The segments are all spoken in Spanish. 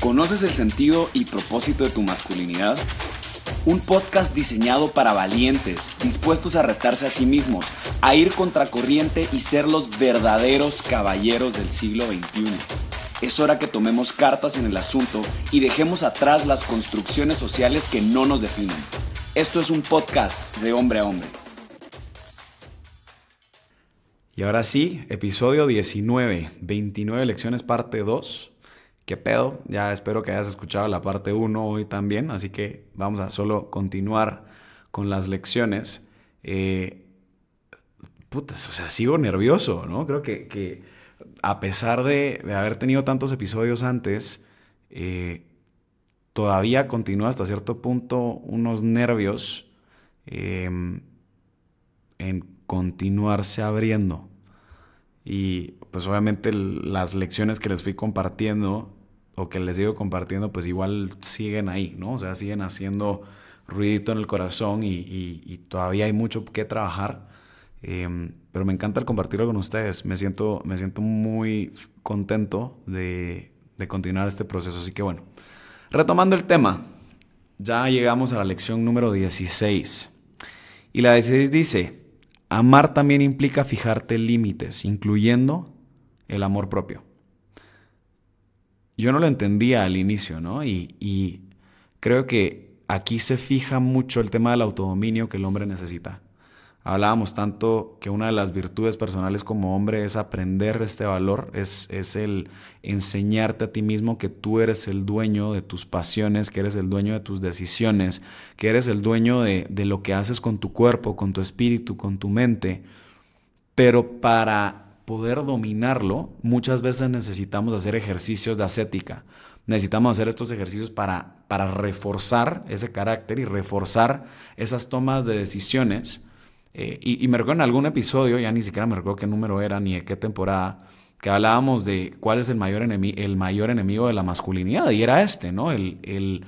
¿Conoces el sentido y propósito de tu masculinidad? Un podcast diseñado para valientes, dispuestos a retarse a sí mismos, a ir contracorriente y ser los verdaderos caballeros del siglo XXI. Es hora que tomemos cartas en el asunto y dejemos atrás las construcciones sociales que no nos definen. Esto es un podcast de hombre a hombre. Y ahora sí, episodio 19, 29 lecciones parte 2. ¿Qué pedo? Ya espero que hayas escuchado la parte 1 hoy también, así que vamos a solo continuar con las lecciones. Eh, putas, o sea, sigo nervioso, ¿no? Creo que, a pesar de, haber tenido tantos episodios antes, eh, todavía continúa hasta cierto punto unos nervios em, en continuarse abriendo. Y pues obviamente las lecciones que les fui compartiendo o que les digo compartiendo, pues igual siguen ahí, ¿no? O sea, siguen haciendo ruidito en el corazón y, todavía hay mucho que trabajar. Em, pero me encanta el compartirlo con ustedes. Me siento, me siento muy contento de, de continuar este proceso. Así que bueno, retomando el tema, ya llegamos a la lección número 16. Y la 16 dice, Amar también implica fijarte límites, incluyendo el amor propio. Yo no lo entendía al inicio, ¿no? Y, creo que aquí se fija mucho el tema del autodominio que el hombre necesita. Hablábamos tanto que una de las virtudes personales como hombre es aprender este valor, es, es, el enseñarte a ti mismo que tú eres el dueño de tus pasiones, que eres el dueño de tus decisiones, que eres el dueño de lo que haces con tu cuerpo, con tu espíritu, con tu mente. Pero para poder dominarlo, muchas veces necesitamos hacer ejercicios de ascética. Necesitamos hacer estos ejercicios para, para reforzar ese carácter y reforzar esas tomas de decisiones eh, y, me recuerdo en algún episodio, ya ni siquiera me recuerdo qué número era ni de qué temporada, que hablábamos de cuál es el mayor, el mayor enemigo de la masculinidad, y era este, ¿no? El, el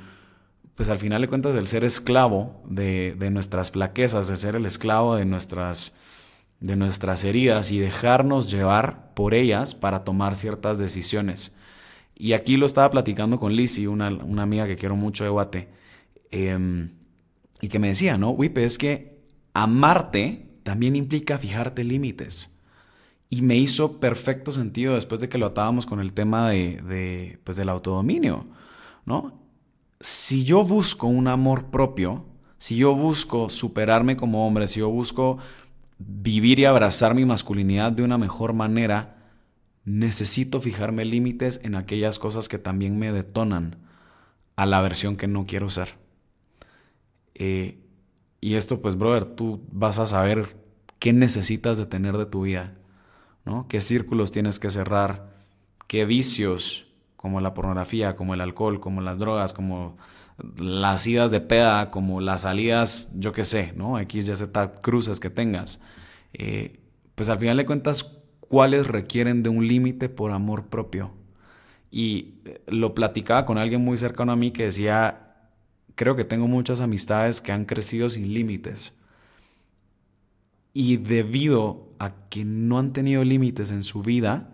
pues al final de cuentas, el ser esclavo de, de, nuestras flaquezas, de ser el esclavo de nuestras, de nuestras heridas y dejarnos llevar por ellas para tomar ciertas decisiones. Y aquí lo estaba platicando con Lizzie, una, una amiga que quiero mucho de Guate, em, y que me decía, ¿no? Wipe, es que amarte también implica fijarte límites. Y me hizo perfecto sentido después de que lo atábamos con el tema de, pues del autodominio, ¿no? Si yo busco un amor propio, si yo busco superarme como hombre, si yo busco vivir y abrazar mi masculinidad de una mejor manera, necesito fijarme límites en aquellas cosas que también me detonan a la versión que no quiero ser. Eh, y esto, pues, brother, tú vas a saber qué necesitas de tener de tu vida, ¿no? ¿Qué círculos tienes que cerrar? ¿Qué vicios, como la pornografía, como el alcohol, como las drogas, como las idas de peda, como las salidas, yo qué sé, ¿no? X, Y, Z, cruces que tengas. Eh, pues al final de cuentas, ¿cuáles requieren de un límite por amor propio? Y eh, lo platicaba con alguien muy cercano a mí que decía, creo que tengo muchas amistades que han crecido sin límites. Y debido a que no han tenido límites en su vida,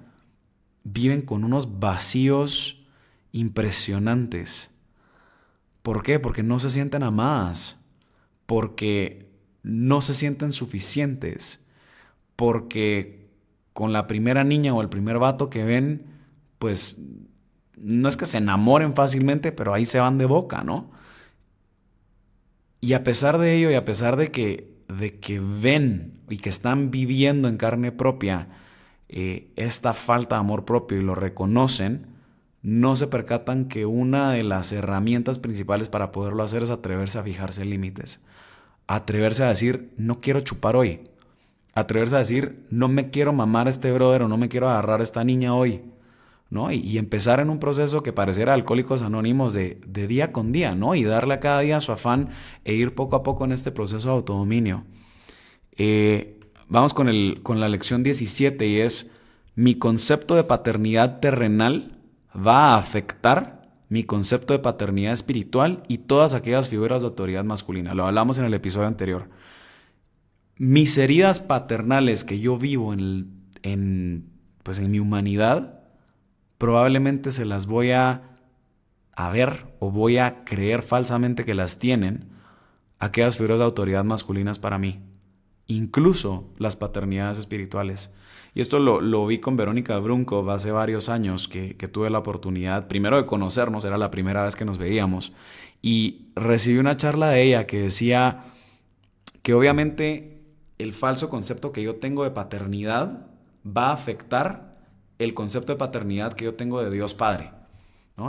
viven con unos vacíos impresionantes. ¿Por qué? Porque no se sienten amadas, porque no se sienten suficientes, porque con la primera niña o el primer vato que ven, pues no es que se enamoren fácilmente, pero ahí se van de boca, ¿no? Y a pesar de ello y a pesar de que, de que ven y que están viviendo en carne propia eh, esta falta de amor propio y lo reconocen, no se percatan que una de las herramientas principales para poderlo hacer es atreverse a fijarse límites. Atreverse a decir, no quiero chupar hoy. Atreverse a decir, no me quiero mamar a este brother o no me quiero agarrar a esta niña hoy. ¿no? Y, empezar en un proceso que pareciera alcohólicos anónimos de, día con día, ¿no? Y darle a cada día su afán e ir poco a poco en este proceso de autodominio. Eh, vamos con, el, con la lección 17 y es, mi concepto de paternidad terrenal va a afectar mi concepto de paternidad espiritual y todas aquellas figuras de autoridad masculina. Lo hablamos en el episodio anterior. Mis heridas paternales que yo vivo en, en, pues en mi humanidad probablemente se las voy a a ver o voy a creer falsamente que las tienen aquellas figuras de autoridad masculinas para mí, incluso las paternidades espirituales. Y esto lo, vi con Verónica Brunco hace varios años que, que, tuve la oportunidad, primero de conocernos, era la primera vez que nos veíamos, y recibí una charla de ella que decía que obviamente el falso concepto que yo tengo de paternidad va a afectar el concepto de paternidad que yo tengo de Dios Padre.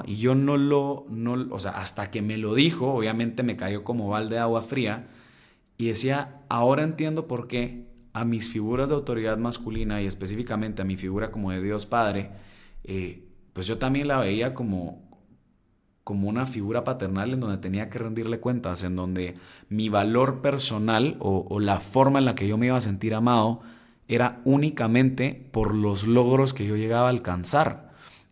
Y yo no lo, no, o sea, hasta que me lo dijo, obviamente me cayó como balde de agua fría y decía, ahora entiendo por qué a mis figuras de autoridad masculina y específicamente a mi figura como de Dios Padre, eh, pues yo también la veía como, como una figura paternal en donde tenía que rendirle cuentas, en donde mi valor personal o, la forma en la que yo me iba a sentir amado era únicamente por los logros que yo llegaba a alcanzar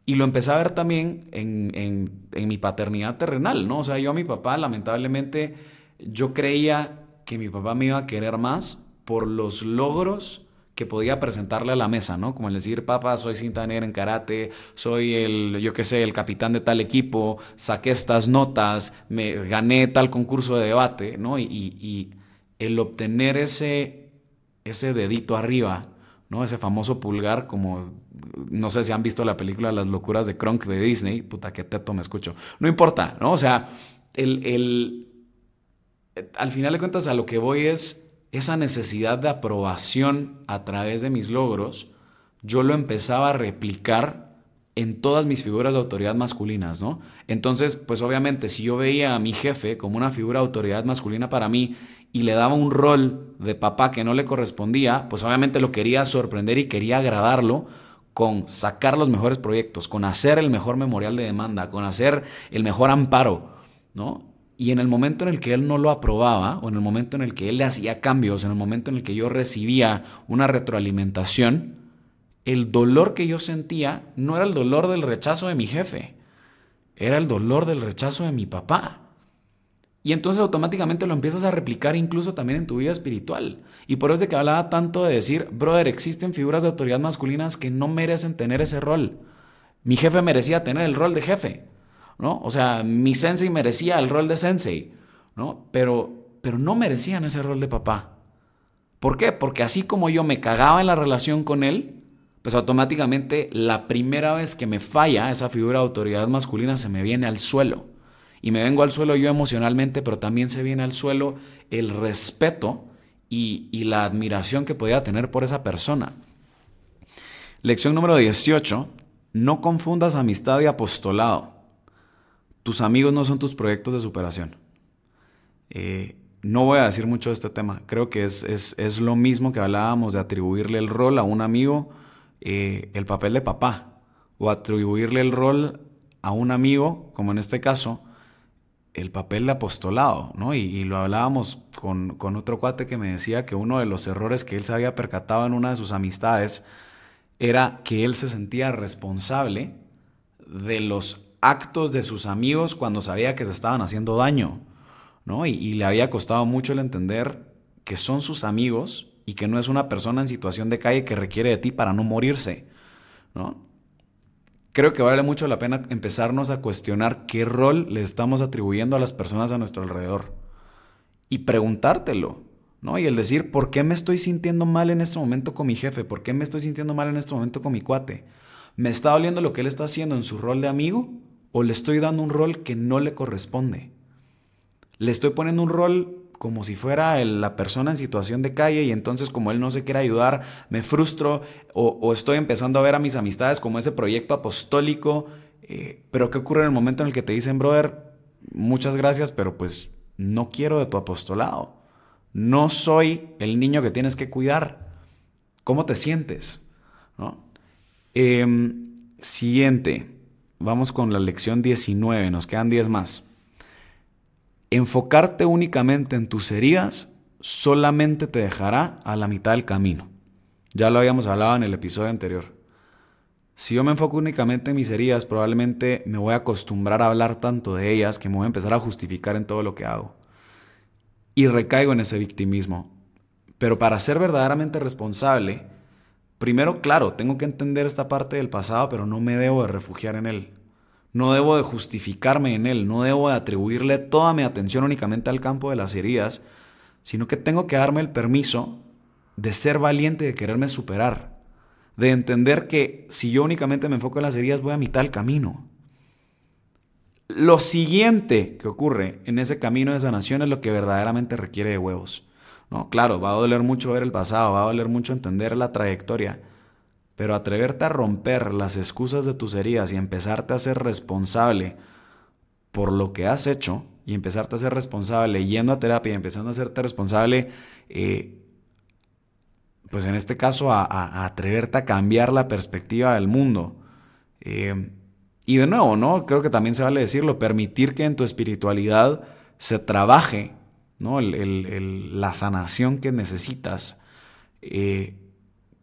y lo empecé a ver también en, mi paternidad terrenal, ¿no? O sea, yo a mi papá, lamentablemente, yo creía que mi papá me iba a querer más por los logros que podía presentarle a la mesa, ¿no? Como el decir, papá, soy cinta negra en karate, soy el, yo qué sé, el capitán de tal equipo, saqué estas notas, me gané tal concurso de debate, ¿no? Y, y el obtener ese, ese dedito arriba, ¿no? Ese famoso pulgar, como no sé si han visto la película Las locuras de Kronk de Disney, puta que teto me escucho. No importa, ¿no? O sea, el, el, al final de cuentas a lo que voy es esa necesidad de aprobación a través de mis logros, yo lo empezaba a replicar en todas mis figuras de autoridad masculinas, ¿no? Entonces, pues obviamente si yo veía a mi jefe como una figura de autoridad masculina para mí y le daba un rol de papá que no le correspondía, pues obviamente lo quería sorprender y quería agradarlo con sacar los mejores proyectos, con hacer el mejor memorial de demanda, con hacer el mejor amparo, ¿no? Y en el momento en el que él no lo aprobaba, o en el momento en el que él le hacía cambios, en el momento en el que yo recibía una retroalimentación, el dolor que yo sentía no era el dolor del rechazo de mi jefe, era el dolor del rechazo de mi papá. Y entonces automáticamente lo empiezas a replicar incluso también en tu vida espiritual. Y por eso es de que hablaba tanto de decir, brother, existen figuras de autoridad masculinas que no merecen tener ese rol. Mi jefe merecía tener el rol de jefe, ¿no? O sea, mi sensei merecía el rol de sensei, ¿no? Pero, pero no merecían ese rol de papá. ¿Por qué? Porque así como yo me cagaba en la relación con él, pues automáticamente la primera vez que me falla esa figura de autoridad masculina se me viene al suelo. Y me vengo al suelo yo emocionalmente, pero también se viene al suelo el respeto y, la admiración que podía tener por esa persona. Lección número 18. No confundas amistad y apostolado. Tus amigos no son tus proyectos de superación. Eh, no voy a decir mucho de este tema. Creo que es, lo mismo que hablábamos de atribuirle el rol a un amigo, eh, el papel de papá, o atribuirle el rol a un amigo, como en este caso, el papel de apostolado, ¿no? Y, lo hablábamos con, con, otro cuate que me decía que uno de los errores que él se había percatado en una de sus amistades era que él se sentía responsable de los actos de sus amigos cuando sabía que se estaban haciendo daño, ¿no? Y, le había costado mucho el entender que son sus amigos y que no es una persona en situación de calle que requiere de ti para no morirse, ¿no? creo que vale mucho la pena empezarnos a cuestionar qué rol le estamos atribuyendo a las personas a nuestro alrededor. Y preguntártelo, ¿no? Y el decir, ¿por qué me estoy sintiendo mal en este momento con mi jefe? ¿Por qué me estoy sintiendo mal en este momento con mi cuate? ¿Me está doliendo lo que él está haciendo en su rol de amigo? ¿O le estoy dando un rol que no le corresponde? ¿Le estoy poniendo un rol como si fuera la persona en situación de calle y entonces como él no se quiere ayudar, me frustro o, estoy empezando a ver a mis amistades como ese proyecto apostólico. Eh, pero ¿qué ocurre en el momento en el que te dicen, brother, muchas gracias, pero pues no quiero de tu apostolado? No soy el niño que tienes que cuidar. ¿Cómo te sientes? Em, siguiente, vamos con la lección 19, nos quedan 10 más. Enfocarte únicamente en tus heridas solamente te dejará a la mitad del camino. Ya lo habíamos hablado en el episodio anterior. Si yo me enfoco únicamente en mis heridas, probablemente me voy a acostumbrar a hablar tanto de ellas que me voy a empezar a justificar en todo lo que hago. Y recaigo en ese victimismo. Pero para ser verdaderamente responsable, primero, claro, tengo que entender esta parte del pasado, pero no me debo de refugiar en él. No debo de justificarme en él, no debo de atribuirle toda mi atención únicamente al campo de las heridas, sino que tengo que darme el permiso de ser valiente de quererme superar, de entender que si yo únicamente me enfoco en las heridas voy a mitad del camino. Lo siguiente que ocurre en ese camino de sanación es lo que verdaderamente requiere de huevos. No, claro, va a doler mucho ver el pasado, va a doler mucho entender la trayectoria, pero atreverte a romper las excusas de tus heridas y empezarte a ser responsable por lo que has hecho y empezarte a ser responsable yendo a terapia y empezando a hacerte responsable, eh, pues en este caso a, atreverte a cambiar la perspectiva del mundo. Eh, y de nuevo, ¿no? Creo que también se vale decirlo, permitir que en tu espiritualidad se trabaje, ¿no? la sanación que necesitas. Eh,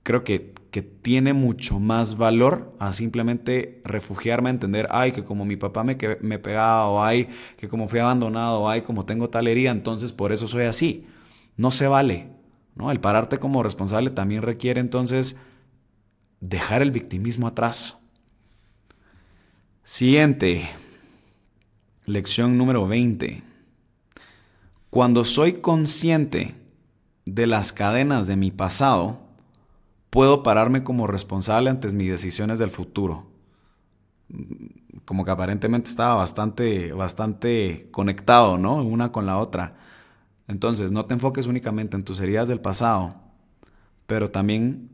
creo que, tiene mucho más valor a simplemente refugiarme a entender, ay, que como mi papá me, me pegaba, o ay, que como fui abandonado, o ay, como tengo tal herida, entonces por eso soy así. No se vale. ¿no? El pararte como responsable también requiere entonces dejar el victimismo atrás. Siguiente. Lección número 20. Cuando soy consciente de las cadenas de mi pasado, puedo pararme como responsable ante mis decisiones del futuro. Como que aparentemente estaba bastante, bastante conectado, ¿no? Una con la otra. Entonces, no te enfoques únicamente en tus heridas del pasado, pero también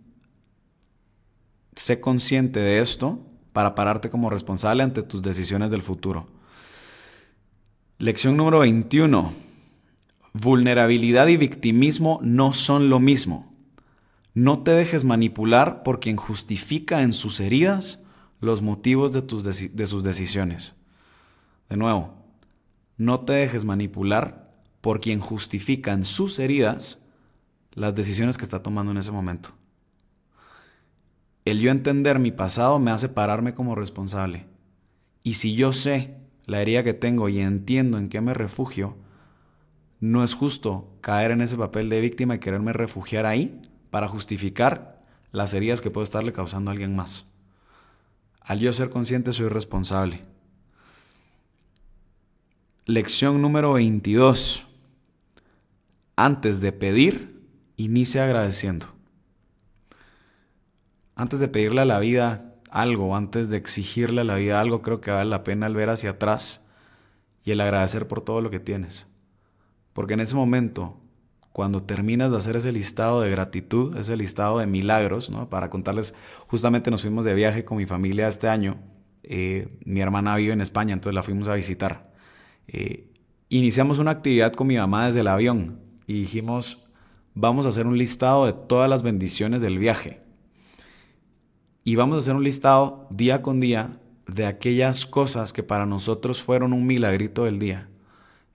sé consciente de esto para pararte como responsable ante tus decisiones del futuro. Lección número 21. Vulnerabilidad y victimismo no son lo mismo. No te dejes manipular por quien justifica en sus heridas los motivos de, tus sus decisiones. De nuevo, no te dejes manipular por quien justifica en sus heridas las decisiones que está tomando en ese momento. El yo entender mi pasado me hace pararme como responsable. Y si yo sé la herida que tengo y entiendo en qué me refugio, no es justo caer en ese papel de víctima y quererme refugiar ahí para justificar las heridas que puedo estarle causando a alguien más. Al yo ser consciente soy responsable. Lección número 22. Antes de pedir, inicia agradeciendo. Antes de pedirle a la vida algo, antes de exigirle a la vida algo, creo que vale la pena el ver hacia atrás y el agradecer por todo lo que tienes. Porque en ese momento cuando terminas de hacer ese listado de gratitud, ese listado de milagros, ¿no? Para contarles, justamente nos fuimos de viaje con mi familia este año. Eh, mi hermana vive en España, entonces la fuimos a visitar. Eh, iniciamos una actividad con mi mamá desde el avión y dijimos, vamos a hacer un listado de todas las bendiciones del viaje. Y vamos a hacer un listado día con día de aquellas cosas que para nosotros fueron un milagrito del día.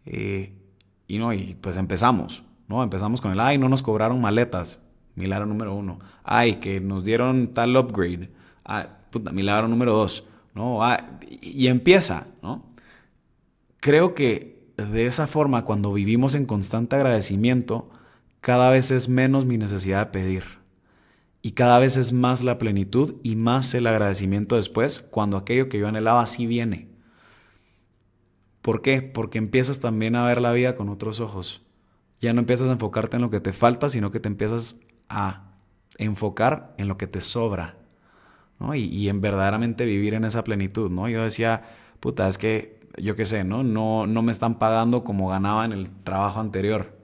Eh, y no, y pues empezamos. ¿no? Empezamos con el, ay, no nos cobraron maletas, milagro número uno. Ay, que nos dieron tal upgrade, ay, puta, milagro número dos, ¿no? y, empieza, ¿no? Creo que de esa forma, cuando vivimos en constante agradecimiento, cada vez es menos mi necesidad de pedir. Y cada vez es más la plenitud y más el agradecimiento después, cuando aquello que yo anhelaba sí viene. ¿Por qué? Porque empiezas también a ver la vida con otros ojos ya no empiezas a enfocarte en lo que te falta, sino que te empiezas a enfocar en lo que te sobra, ¿no? Y, en verdaderamente vivir en esa plenitud, ¿no? Yo decía, puta, es que, yo qué sé, ¿no? No, no me están pagando como ganaba en el trabajo anterior.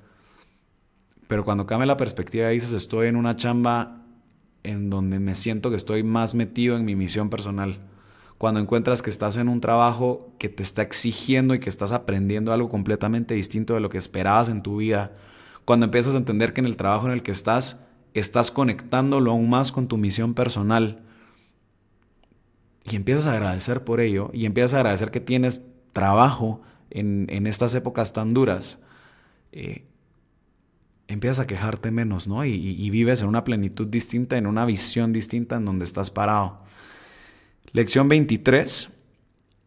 Pero cuando cambia la perspectiva dices, estoy en una chamba en donde me siento que estoy más metido en mi misión personal cuando encuentras que estás en un trabajo que te está exigiendo y que estás aprendiendo algo completamente distinto de lo que esperabas en tu vida, cuando empiezas a entender que en el trabajo en el que estás estás conectándolo aún más con tu misión personal y empiezas a agradecer por ello y empiezas a agradecer que tienes trabajo en, estas épocas tan duras, eh, empiezas a quejarte menos, ¿no? Y vives en una plenitud distinta, en una visión distinta en donde estás parado. Lección 23.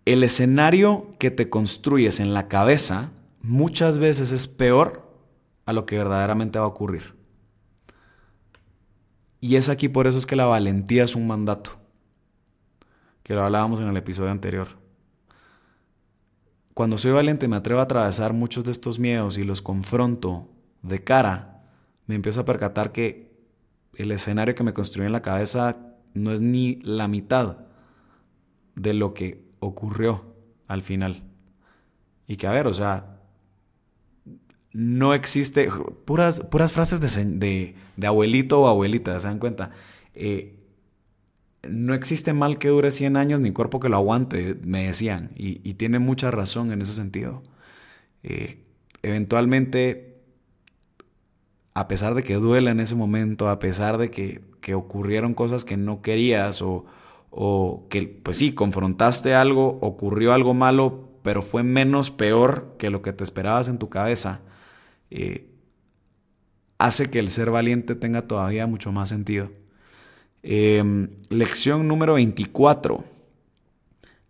El escenario que te construyes en la cabeza muchas veces es peor a lo que verdaderamente va a ocurrir. Y es aquí por eso es que la valentía es un mandato, que lo hablábamos en el episodio anterior. cuando soy valiente me atrevo a atravesar muchos de estos miedos y los confronto de cara, me empiezo a percatar que el escenario que me construí en la cabeza no es ni la mitad de lo que ocurrió al final. Y que, a ver, o sea, no existe, puras, puras frases de, de, abuelito o abuelita, ¿se dan cuenta? Eh, no existe mal que dure 100 años ni cuerpo que lo aguante, me decían, y, tiene mucha razón en ese sentido. Eh, eventualmente, a pesar de que duela en ese momento, a pesar de que, que ocurrieron cosas que no querías o, o que, pues sí, confrontaste algo, ocurrió algo malo, pero fue menos peor que lo que te esperabas en tu cabeza, eh, hace que el ser valiente tenga todavía mucho más sentido. Em, lección número 24.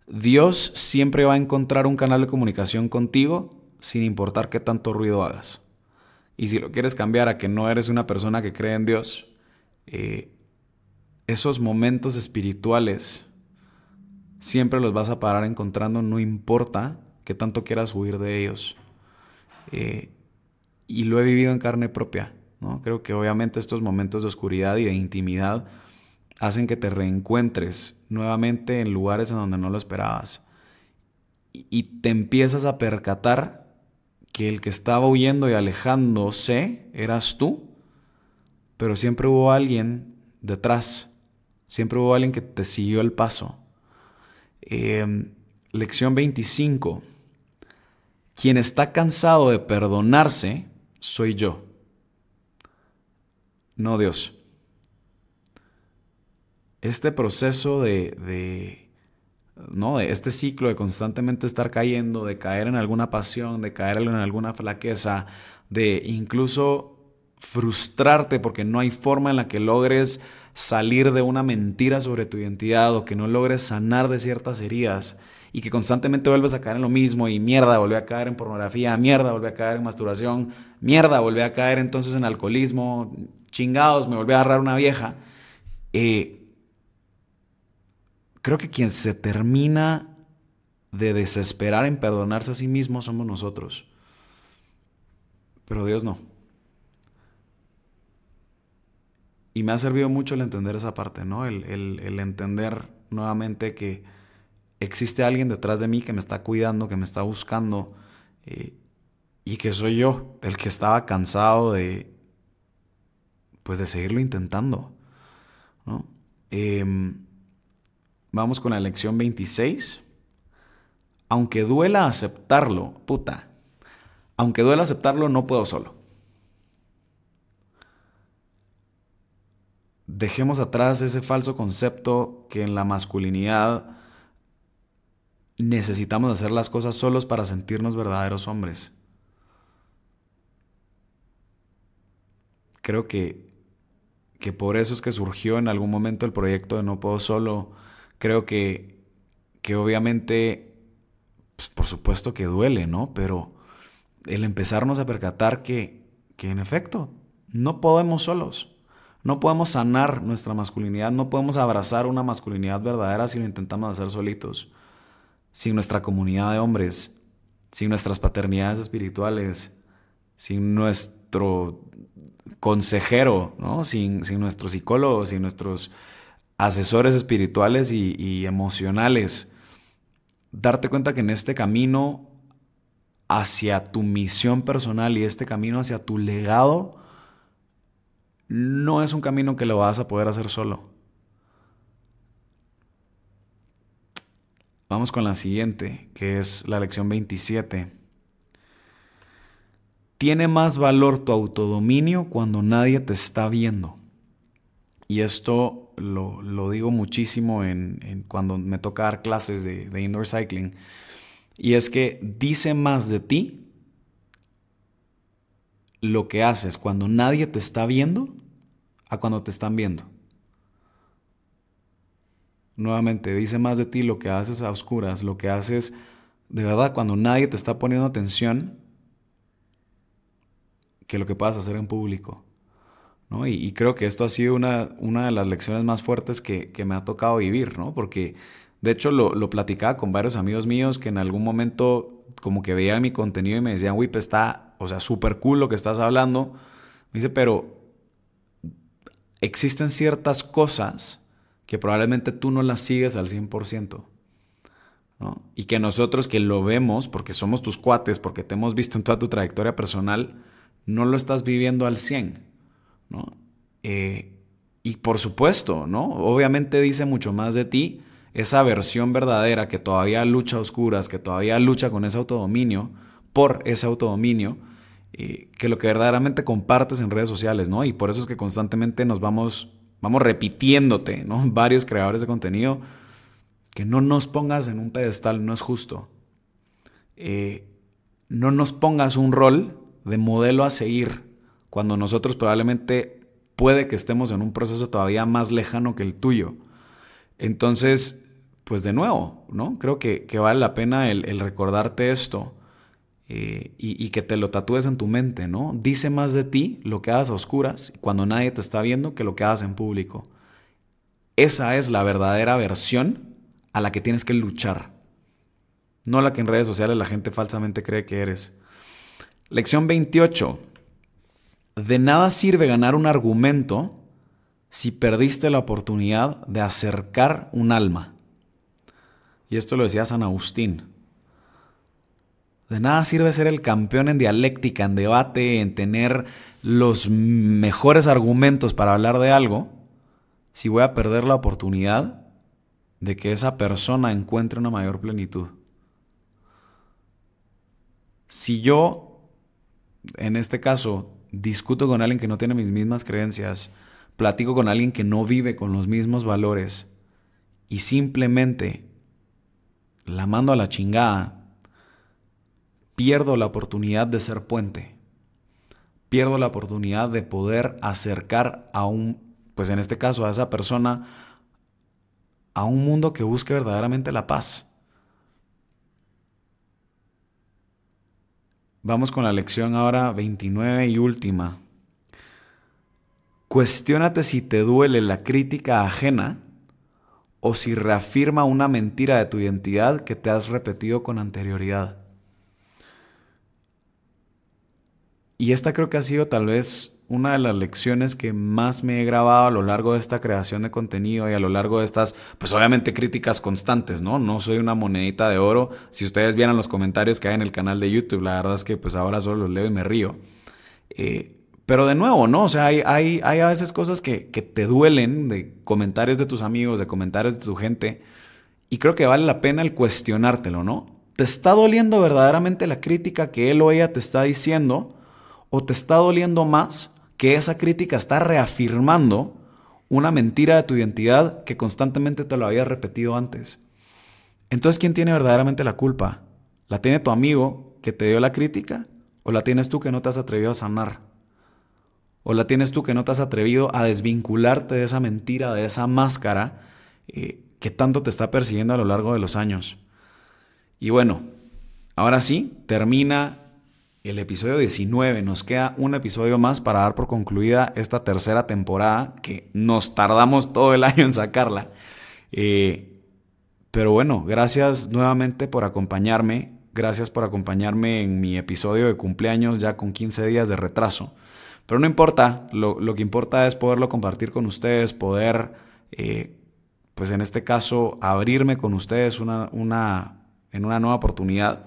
Dios siempre va a encontrar un canal de comunicación contigo sin importar qué tanto ruido hagas. Y si lo quieres cambiar a que no eres una persona que cree en Dios, eh, esos momentos espirituales siempre los vas a parar encontrando, no importa qué tanto quieras huir de ellos. Eh, y lo he vivido en carne propia. ¿no? Creo que obviamente estos momentos de oscuridad y de intimidad hacen que te reencuentres nuevamente en lugares en donde no lo esperabas. Y te empiezas a percatar que el que estaba huyendo y alejándose eras tú, pero siempre hubo alguien detrás, siempre hubo alguien que te siguió el paso. Em, lección 25. Quien está cansado de perdonarse, soy yo, no Dios este proceso de, ¿no? de este ciclo de constantemente estar cayendo, de caer en alguna pasión, de caer en alguna flaqueza, de incluso frustrarte porque no hay forma en la que logres salir de una mentira sobre tu identidad o que no logres sanar de ciertas heridas y que constantemente vuelves a caer en lo mismo y mierda, volví a caer en pornografía, mierda, volví a caer en masturbación, mierda, volví a caer entonces en alcoholismo, chingados, me volví a agarrar una vieja. Eh, creo que quien se termina de desesperar en perdonarse a sí mismo somos nosotros. Pero Dios no. Y me ha servido mucho el entender esa parte, ¿no? El, entender nuevamente que existe alguien detrás de mí que me está cuidando, que me está buscando, eh, y que soy yo el que estaba cansado de, pues de seguirlo intentando. Em, Vamos con la lección 26. Aunque duela aceptarlo, puta. Aunque duela aceptarlo, no puedo solo. Dejemos atrás ese falso concepto que en la masculinidad necesitamos hacer las cosas solos para sentirnos verdaderos hombres. Creo que, que por eso es que surgió en algún momento el proyecto de No Puedo Solo creo que, que obviamente, pues, por supuesto que duele, ¿no? Pero el empezarnos a percatar que, que en efecto no podemos solos. No podemos sanar nuestra masculinidad, no podemos abrazar una masculinidad verdadera si lo intentamos hacer solitos. Sin nuestra comunidad de hombres, sin nuestras paternidades espirituales, sin nuestro consejero, ¿no? sin, sin nuestros psicólogos, sin nuestros asesores espirituales y, emocionales, darte cuenta que en este camino hacia tu misión personal y este camino hacia tu legado, no es un camino que lo vas a poder hacer solo. Vamos con la siguiente, que es la lección 27. Tiene más valor tu autodominio cuando nadie te está viendo. Y esto lo, digo muchísimo en, cuando me toca dar clases de, de indoor cycling, y es que dice más de ti lo que haces cuando nadie te está viendo a cuando te están viendo. Nuevamente, dice más de ti lo que haces a oscuras, lo que haces de verdad cuando nadie te está poniendo atención que lo que puedas hacer en público. Y, creo que esto ha sido una, una de las lecciones más fuertes que, me ha tocado vivir, ¿no? Porque de hecho lo, lo, platicaba con varios amigos míos que en algún momento como que veía mi contenido y me decían, Whip, está, o sea, súper cool lo que estás hablando. Me dice, pero existen ciertas cosas que probablemente tú no las sigues al 100%. ¿no? Y que nosotros que lo vemos, porque somos tus cuates, porque te hemos visto en toda tu trayectoria personal, no lo estás viviendo al 100. ¿no? Eh, y por supuesto, ¿no? Obviamente dice mucho más de ti esa versión verdadera que todavía lucha a oscuras, que todavía lucha con ese autodominio, por ese autodominio, eh, que lo que verdaderamente compartes en redes sociales, ¿no? Y por eso es que constantemente nos vamos, vamos repitiéndote, ¿no? Varios creadores de contenido, que no nos pongas en un pedestal, no es justo. Eh, no nos pongas un rol de modelo a seguir cuando nosotros probablemente puede que estemos en un proceso todavía más lejano que el tuyo. Entonces, pues de nuevo, ¿no? Creo que, vale la pena el recordarte esto eh, y, que te lo tatúes en tu mente, ¿no? Dice más de ti lo que hagas a oscuras cuando nadie te está viendo que lo que hagas en público. Esa es la verdadera versión a la que tienes que luchar, no la que en redes sociales la gente falsamente cree que eres. Lección 28. De nada sirve ganar un argumento si perdiste la oportunidad de acercar un alma. Y esto lo decía San Agustín. De nada sirve ser el campeón en dialéctica, en debate, en tener los mejores argumentos para hablar de algo, si voy a perder la oportunidad de que esa persona encuentre una mayor plenitud. Si yo, en este caso, discuto con alguien que no tiene mis mismas creencias, platico con alguien que no vive con los mismos valores y simplemente la mando a la chingada pierdo la oportunidad de ser puente. Pierdo la oportunidad de poder acercar a un, pues en este caso a esa persona, a un mundo que busque verdaderamente la paz. Vamos con la lección ahora 29 y última. Cuestiónate si te duele la crítica ajena o si reafirma una mentira de tu identidad que te has repetido con anterioridad. Y esta creo que ha sido tal vez una de las lecciones que más me he grabado a lo largo de esta creación de contenido y a lo largo de estas, pues obviamente críticas constantes, ¿no? No soy una monedita de oro. Si ustedes vieran los comentarios que hay en el canal de YouTube, la verdad es que pues ahora solo los leo y me río. Eh, pero de nuevo, ¿no? O sea, hay, hay, hay a veces cosas que, que te duelen de comentarios de tus amigos, de comentarios de tu gente. Y creo que vale la pena el cuestionártelo, ¿no? ¿Te está doliendo verdaderamente la crítica que él o ella te está diciendo? ¿O te está doliendo más que esa crítica está reafirmando una mentira de tu identidad que constantemente te lo había repetido antes? Entonces, ¿quién tiene verdaderamente la culpa? ¿La tiene tu amigo que te dio la crítica? ¿O la tienes tú que no te has atrevido a sanar? ¿O la tienes tú que no te has atrevido a desvincularte de esa mentira, de esa máscara eh, que tanto te está persiguiendo a lo largo de los años? Y bueno, ahora sí, termina el episodio 19. Nos queda un episodio más para dar por concluida esta tercera temporada que nos tardamos todo el año en sacarla. Eh, pero bueno, gracias nuevamente por acompañarme. Gracias por acompañarme en mi episodio de cumpleaños ya con 15 días de retraso. Pero no importa, lo, que importa es poderlo compartir con ustedes, poder, eh, pues en este caso, abrirme con ustedes una, una, en una nueva oportunidad.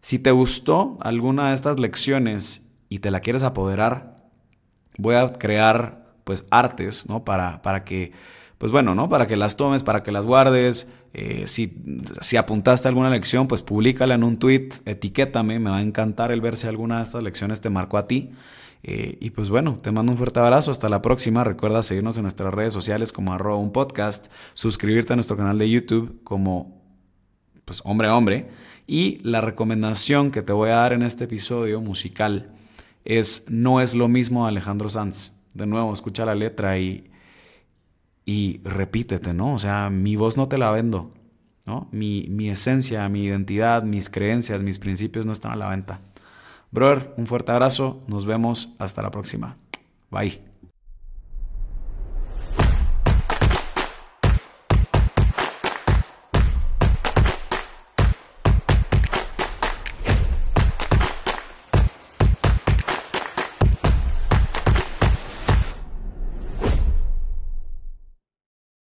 Si te gustó alguna de estas lecciones y te la quieres apoderar, voy a crear pues artes, ¿no? Para, para que, pues bueno, ¿no? Para que las tomes, para que las guardes. Eh, si, si apuntaste alguna lección, pues públicala en un tweet, etiquétame, me va a encantar el ver si alguna de estas lecciones te marcó a ti. Eh, y pues bueno, te mando un fuerte abrazo, hasta la próxima. Recuerda seguirnos en nuestras redes sociales como arroba un podcast, suscribirte a nuestro canal de YouTube como pues hombre a hombre y la recomendación que te voy a dar en este episodio musical es No es lo mismo Alejandro Sanz. De nuevo, escucha la letra y, y repítete, ¿no? O sea, mi voz no te la vendo, ¿no? Mi, mi esencia, mi identidad, mis creencias, mis principios no están a la venta. Brother, un fuerte abrazo, nos vemos hasta la próxima. Bye.